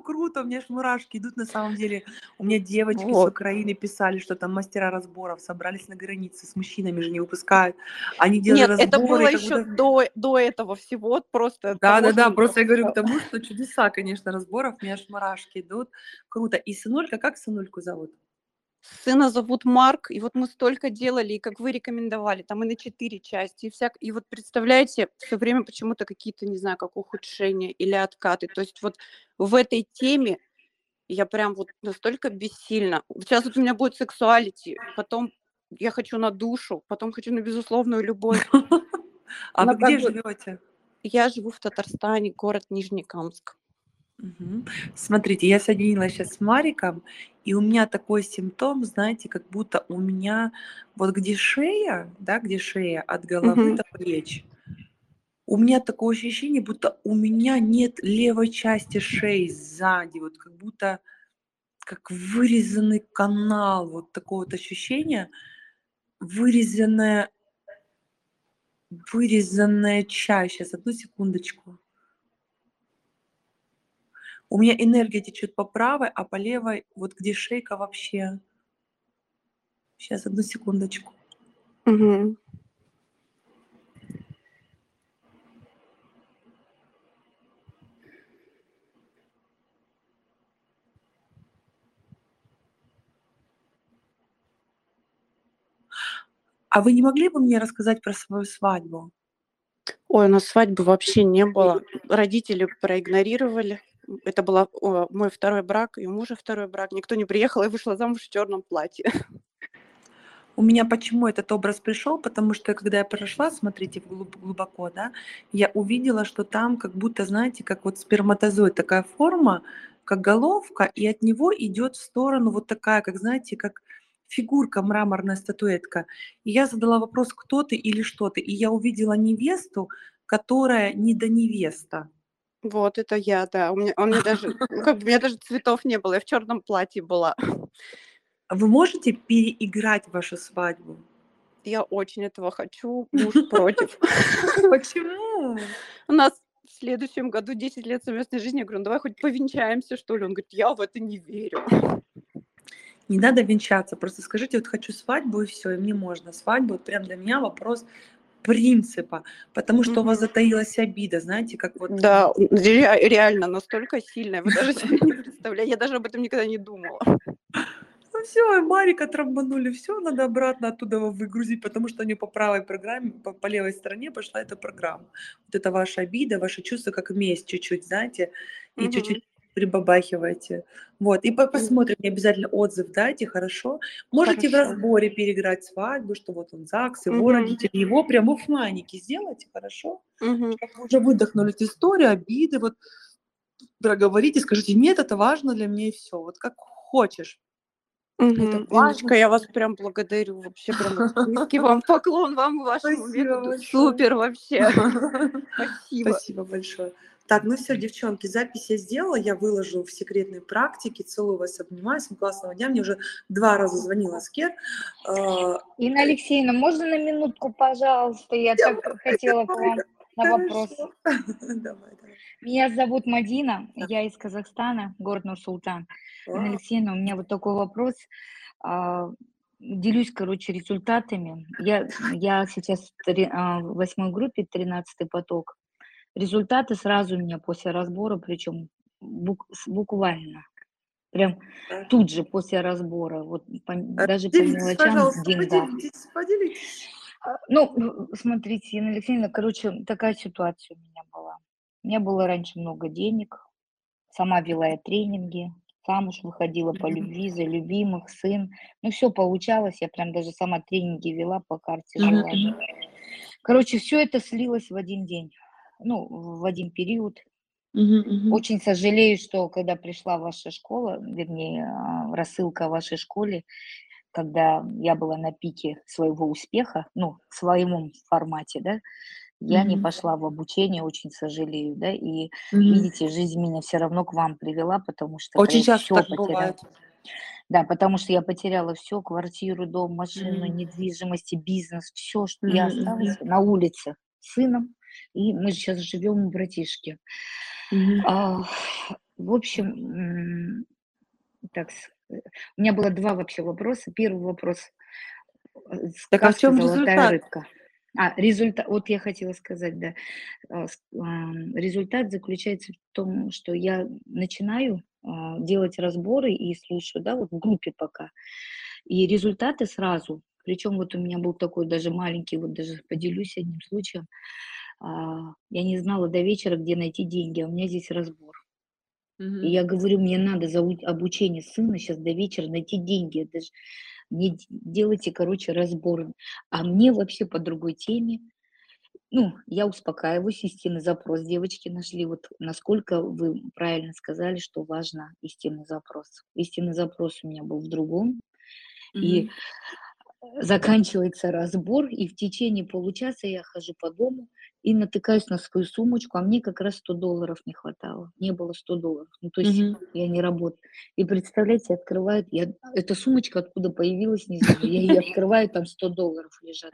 Круто, у меня ж мурашки идут на самом деле. У меня девочки с Вот. Украины писали, что там мастера разборов собрались на границе, с мужчинами же не выпускают. Они делали Нет, это разборы, было как еще будто- до, до этого всего, просто Да, да, да, просто я говорю к тому, что чудеса, конечно, разборов, у меня аж мурашки идут. Круто. И сынулька, как сынульку зовут? Сына зовут Марк, и вот мы столько делали, и как вы рекомендовали, там и на четыре части, и всяк... И вот представляете, все время почему-то какие-то, не знаю, как ухудшения или откаты. То есть вот в этой теме я прям вот настолько бессильна. Сейчас вот у меня будет сексуалити, потом я хочу на душу, потом хочу на безусловную любовь. А вы где живете? Я живу в Татарстане, город Нижнекамск. Мгм. Смотрите, я соединилась сейчас с Мариком, и у меня такой симптом, знаете, как будто у меня вот где шея, да, где шея от головы Мгм. до плеч, у меня такое ощущение, будто у меня нет левой части шеи сзади, вот как будто как вырезанный канал, вот такое вот ощущение, вырезанная, вырезанная часть. Сейчас, одну секундочку. У меня энергия течет по правой, а по левой, вот где шейка вообще. Сейчас, одну секундочку. Мгм. А вы не могли бы мне рассказать про свою свадьбу? Ой, у нас свадьбы вообще не было. Родители проигнорировали. Это был мой второй брак, и у мужа второй брак. Никто не приехал, я вышла замуж в черном платье. У меня почему этот образ пришел? Потому что когда я прошла, смотрите, глубоко, да, я увидела, что там как будто, знаете, как вот сперматозоид, такая форма, как головка, и от него идет в сторону вот такая, как знаете, как фигурка, мраморная статуэтка. И я задала вопрос, кто ты или что ты, и я увидела невесту, которая не до невеста. Вот, это я, да. У меня, у меня даже, ну, как бы, у меня даже цветов не было, я в черном платье была. Вы можете переиграть вашу свадьбу? Я очень этого хочу, муж против. Почему? У нас в следующем году 10 лет совместной жизни. Я говорю, ну давай хоть повенчаемся, что ли. Он говорит, я в это не верю. Не надо венчаться, просто скажите, вот хочу свадьбу и все, и мне можно. Свадьбу, вот прям для меня вопрос принципа, потому что у вас затаилась обида, знаете, как вот... Да, ре- реально настолько сильная. Вы даже себе не представляете. Я даже об этом никогда не думала. Ну все, Марика трамбанули, все, надо обратно оттуда выгрузить, потому что у нее по правой программе, по, по левой стороне пошла эта программа. Вот это ваша обида, ваши чувства, как месть чуть-чуть, знаете, и чуть-чуть прибабахиваете. Вот, и по- посмотрим, мне обязательно отзыв дайте, хорошо? Можете в Хорошо. разборе переиграть свадьбу, что вот он ЗАГС, его Мгм. родители, его прям в оффлайнике сделайте, хорошо? Вы уже выдохнули эту историю, обиды, вот проговорите, скажите, нет, это важно для меня и все. Вот как хочешь. Важно Инночка, я вас прям благодарю. Вообще прям низкий вам поклон, вам и вашему методу. Супер вообще. Спасибо. Спасибо большое. Так, ну все, девчонки, запись я сделала, я выложу в секретной практике. Целую вас, обнимаю. Всем классного дня. Мне уже два раза звонила Аскер. А, Инна Алексеевна, можно на минутку, пожалуйста? Я так хотела к вам на вопрос. Давай, давай. Меня зовут Мадина, я из Казахстана, город Нур-Султан. Алексеевна, у меня вот такой вопрос. А, Делюсь, короче, результатами. Я, я сейчас в а, в восьмой группе, 13 поток. Результаты сразу у меня после разбора, причем бук- буквально. Прям Да. тут же после разбора, вот по- А, даже по мелочам в деньгах. поделитесь, поделитесь. А, Ну, смотрите, Инна Алексеевна, короче, такая ситуация у меня была. У меня было раньше много денег, сама вела я тренинги, замуж выходила по любви, за любимых, сын. Ну, все получалось, я прям даже сама тренинги вела, по карте жила. Короче, все это слилось в один день, ну, в один период. Очень сожалею, что когда пришла ваша школа, вернее, а, рассылка о вашей школе, когда я была на пике своего успеха, ну, в своем формате, да, я не Мгм. пошла в обучение, очень сожалею, да, и Мгм. видите, жизнь меня все равно к вам привела, потому что Очень я часто все так потеряла. бывает. Да, потому что я потеряла все, квартиру, дом, машину, Мгм. недвижимость, бизнес, все, что я Мгм, мгм. осталась на улице с сыном, и мы сейчас живем у братишки. Мгм. А, в общем, так, у меня было два вообще вопроса. Первый вопрос. э, Так а в чем «Золотая результат? рыбка». А, результат, вот я хотела сказать, да. А, Результат заключается в том, что я начинаю а, делать разборы и слушаю, да, вот в группе пока. И результаты сразу. Причем вот у меня был такой даже маленький, вот даже поделюсь одним случаем. А, Я не знала до вечера, где найти деньги, а у меня здесь разбор. И я говорю, мне надо за обучение сына сейчас до вечера найти деньги. Это ж мне делайте, короче, разбор. А мне вообще по другой теме. Ну, я успокаиваюсь, истинный запрос девочки нашли. Вот насколько вы правильно сказали, что важно истинный запрос. Истинный запрос у меня был в другом. И Мгм. Заканчивается разбор, и в течение получаса я хожу по дому и натыкаюсь на свою сумочку, а мне как раз 100 долларов не хватало. Не было 100 долларов. Ну, то есть Мгм. я не работаю. И представляете, открывают, я, эта сумочка откуда появилась, не знаю, я ее открываю, там 100 долларов лежат.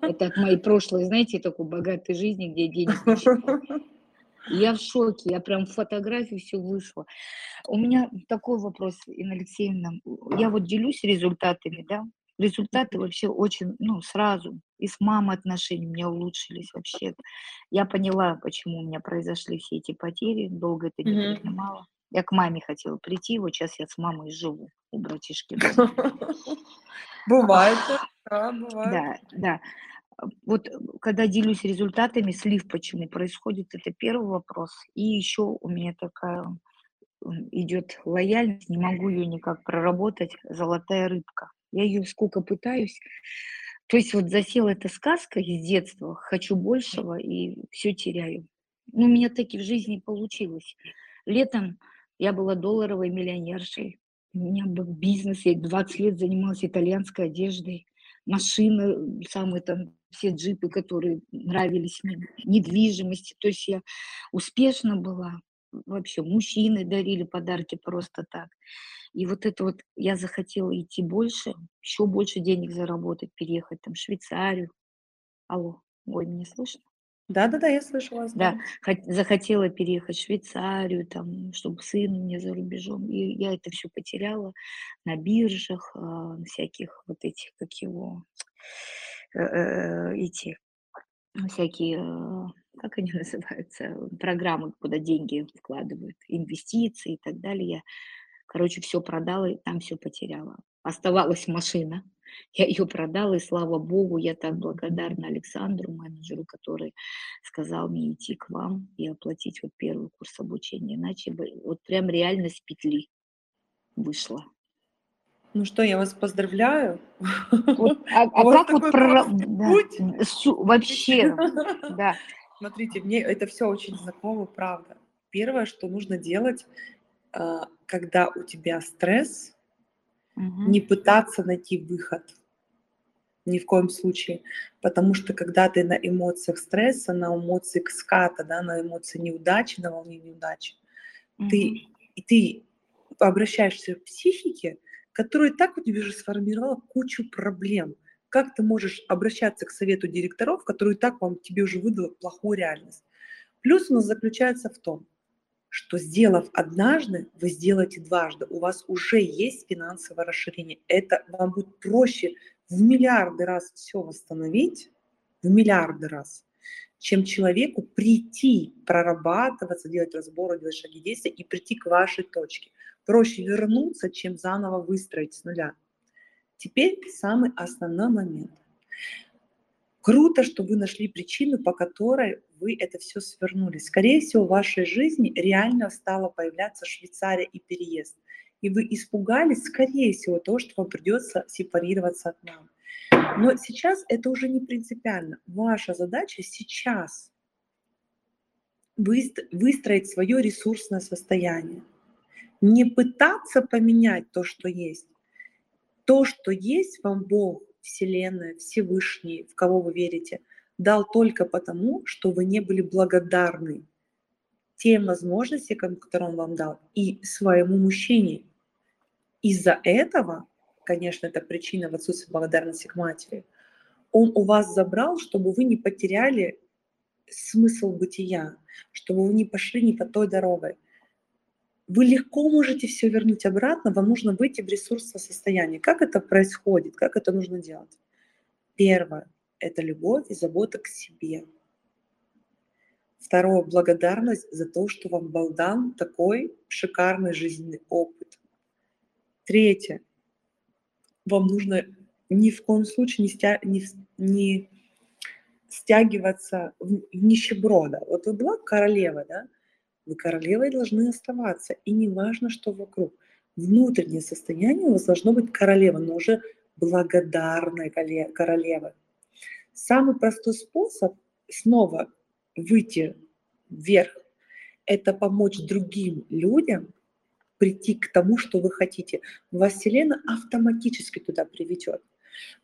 Это от моей прошлой, знаете, такой богатой жизни, где денег не Я в шоке, я прям фотографию все вышло. У меня такой вопрос, Инна Алексеевна. Я вот делюсь результатами, да? Результаты вообще очень, ну, сразу. И с мамой отношения у меня улучшились вообще. Я поняла, почему у меня произошли все эти потери, долго это не Мгм. принимала. Я к маме хотела прийти, вот сейчас я с мамой живу у братишки. Бывает, да, бывает. Да, да. А, Вот э, когда делюсь результатами, слив почему происходит, это первый вопрос. И еще у меня такая идет лояльность, не могу ее никак проработать, золотая рыбка. Я ее сколько пытаюсь. То есть вот засела эта сказка из детства, хочу большего и все теряю. Ну, у меня таки в жизни получилось. Летом я была долларовой миллионершей. У меня был бизнес, я 20 лет занималась итальянской одеждой, машины, самые там все джипы, которые нравились мне, недвижимости. То есть я успешна была. Вообще мужчины дарили подарки просто так. И вот это вот я захотела идти больше, еще больше денег заработать, переехать там в Швейцарию. Алло, ой, меня слышно? Да-да-да, я слышу вас, Да, да. хот- захотела переехать в Швейцарию, там, чтобы сын у меня за рубежом. И я это все потеряла на биржах, на всяких вот этих, как его, э, э, эти, ну, всякие, э, как они называются, программы, куда деньги вкладывают, инвестиции и так далее. Я, короче, все продала и там все потеряла. Оставалась машина. Я ее продала, и слава богу, я так благодарна Александру, менеджеру, который сказал мне идти к вам и оплатить вот первый курс обучения. Иначе бы вот прям реально с петли вышла. Ну что, я вас поздравляю. Вот, а, а как вот классный да, су- вообще, да, Смотрите, мне это все очень знакомо, правда. Первое, что нужно делать, а, когда у тебя стресс, Не пытаться найти выход. Ни в коем случае. Потому что когда ты на эмоциях стресса, на эмоции ската, да, на эмоции неудачи, на волне неудачи, ты, и ты обращаешься к психике, которая так у тебя уже сформировала кучу проблем. Как ты можешь обращаться к совету директоров, который так вам, тебе уже выдала плохую реальность? Плюс у нас заключается в том, что сделав однажды, вы сделаете дважды. У вас уже есть финансовое расширение. Это вам будет проще в миллиарды раз все восстановить, в миллиарды раз, чем человеку прийти, прорабатываться, делать разборы, делать шаги действия и прийти к вашей точке. Проще вернуться, чем заново выстроить с нуля. Теперь самый основной момент. Круто, что вы нашли причину, по которой вы это все свернули. Скорее всего, в вашей жизни реально стала появляться Швейцария и переезд. И вы испугались, скорее всего, того, что вам придется сепарироваться от мамы. Но сейчас это уже не принципиально. Ваша задача сейчас выстроить свое ресурсное состояние. Не пытаться поменять то, что есть. То, что есть вам Бог, Вселенная, Всевышний, в кого вы верите, дал только потому, что вы не были благодарны тем возможностям, которые он вам дал, и своему мужчине. Из-за этого конечно, это причина в отсутствии благодарности к матери, он у вас забрал, чтобы вы не потеряли смысл бытия, чтобы вы не пошли не по той дорогой. Вы легко можете все вернуть обратно, вам нужно выйти в ресурсное состояние. Как это происходит, как это нужно делать? Первое – это любовь и забота к себе. Второе – благодарность за то, что вам был дан такой шикарный жизненный опыт. Третье вам нужно ни в коем случае не, стя... не, не стягиваться в, нищеброда. Вот вы была королева, да? Вы королевой должны оставаться. И не важно, что вокруг. Внутреннее состояние у вас должно быть королева, но уже благодарной королевы. Самый простой способ снова выйти вверх – это помочь другим людям прийти к тому, что вы хотите. Вас Вселенная автоматически туда приведет.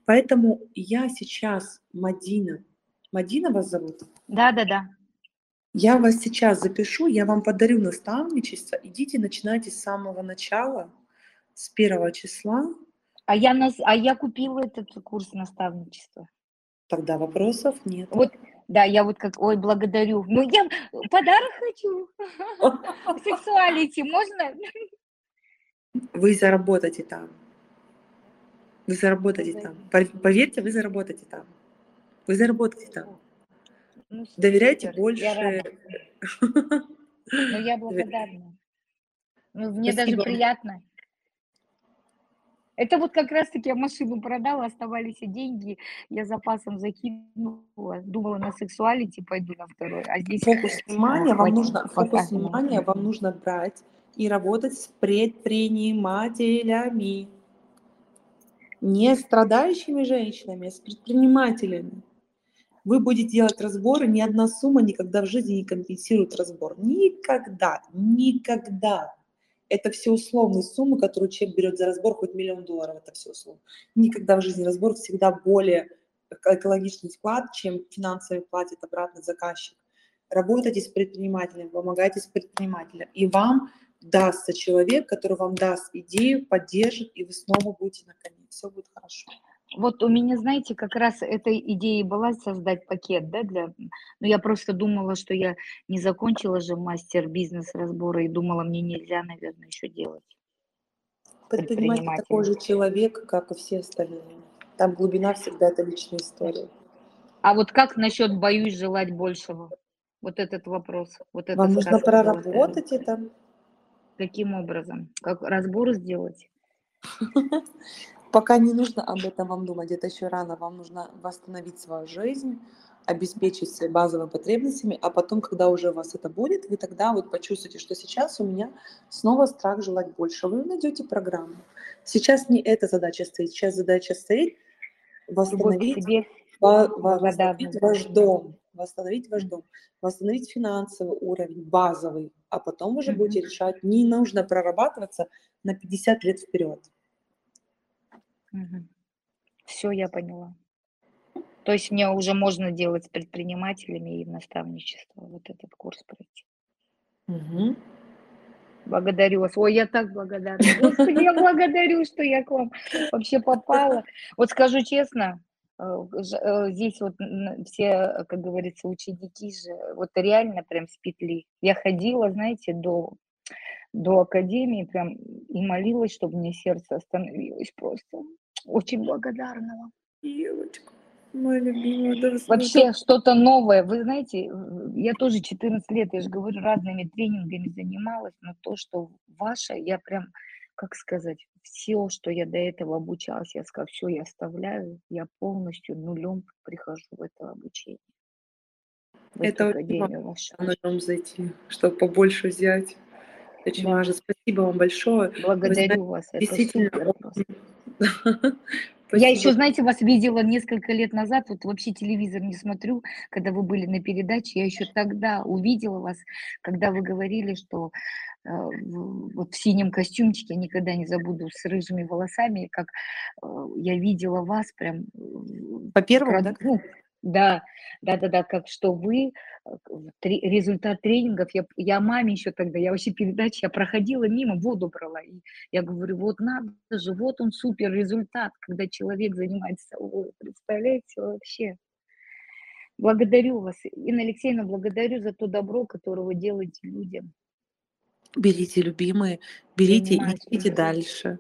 Поэтому я сейчас Мадина. Мадина вас зовут? Да, да, да. Я вас сейчас запишу, я вам подарю наставничество. Идите, начинайте с самого начала, с первого числа. А я, нас, а я купила этот курс наставничества. Тогда вопросов нет. Вот, да, я вот как, ой, благодарю. Ну, я подарок хочу. Сексуалити, можно? Вы заработаете там. Вы заработаете там. Поверьте, вы заработаете там. Вы заработаете там. Ну, Доверяйте больше. Я Ну, я благодарна. Ну, мне Спасибо. даже приятно. Это вот как раз-таки я машину продала, оставались и деньги, я запасом закинула, думала на сексуалити пойду на второй, а здесь... Фокус внимания вам нужно, фокус внимания вам нужно брать и работать с предпринимателями. Не страдающими женщинами, а с предпринимателями. Вы будете делать разборы, ни одна сумма никогда в жизни не компенсирует разбор. Никогда, никогда. Это все условные суммы, которые человек берет за разбор, хоть миллион долларов, это все условно. Никогда в жизни разбор всегда более экологичный вклад, чем финансовый платит обратно заказчик. Работайте с предпринимателем, помогайте с предпринимателем. И вам дастся человек, который вам даст идею, поддержит, и вы снова будете на коне. Все будет хорошо. Вот у меня, знаете, как раз этой идеей была создать пакет, да, для... Но я просто думала, что я не закончила же мастер бизнес-разбора и думала, мне нельзя, наверное, еще делать. Предприниматель такой же человек, как и все остальные. Там глубина всегда это личная история. А вот как насчет боюсь желать большего? Вот этот вопрос. Вот Вам нужно проработать это. Каким образом? Как разбор сделать? Пока не нужно об этом вам думать, это еще рано. Вам нужно восстановить свою жизнь, обеспечить свои базовые потребностями, а потом, когда уже у вас это будет, вы тогда вот почувствуете, что сейчас у меня снова страх желать больше. Вы найдете программу. Сейчас не эта задача стоит, сейчас задача стоит восстановить, себе, восстановить ваш дом, восстановить ваш дом, восстановить финансовый уровень, базовый, а потом уже mm-hmm. будете решать, не нужно прорабатываться на 50 лет вперед. Все, я поняла. То есть мне уже можно делать с предпринимателями и в наставничество вот этот курс пройти. Мгм. Благодарю вас. Ой, я так благодарна. Господи, я благодарю, что я к вам вообще попала. Вот скажу честно, э, э, здесь вот все, как говорится, ученики же, вот реально прям с петли. Я ходила, знаете, до, до академии прям и молилась, чтобы мне сердце остановилось просто. Очень благодарна вам. Девочка, моя любимая, да Вообще что-то новое. Вы знаете, я тоже 14 лет, я же говорю, разными тренингами занималась, но то, что ваше, я прям, как сказать, все, что я до этого обучалась, я сказала, все, я оставляю, я полностью нулем прихожу в это обучение, в Это очень важно нем зайти, чтобы побольше взять. Очень Да. важно. Спасибо вам большое. Вы Благодарю знаете, вас, действительно. Я еще, знаете, вас видела несколько лет назад, вот вообще телевизор не смотрю, когда вы были на передаче, я еще тогда увидела вас, когда вы говорили, что э, в- вот в синем костюмчике, я никогда не забуду, с рыжими волосами, как э, я видела вас прям... э, По первому, прод- да? ну, да, да, да, да, как что вы, э, тре- результат тренингов, я, я маме еще тогда, я вообще передачи, я проходила мимо, воду брала, и я говорю, вот надо же, вот он супер результат, когда человек занимается собой, представляете, вообще. Благодарю вас, Инна Алексеевна, благодарю за то добро, которое вы делаете людям. Берите, любимые, берите и идите дальше.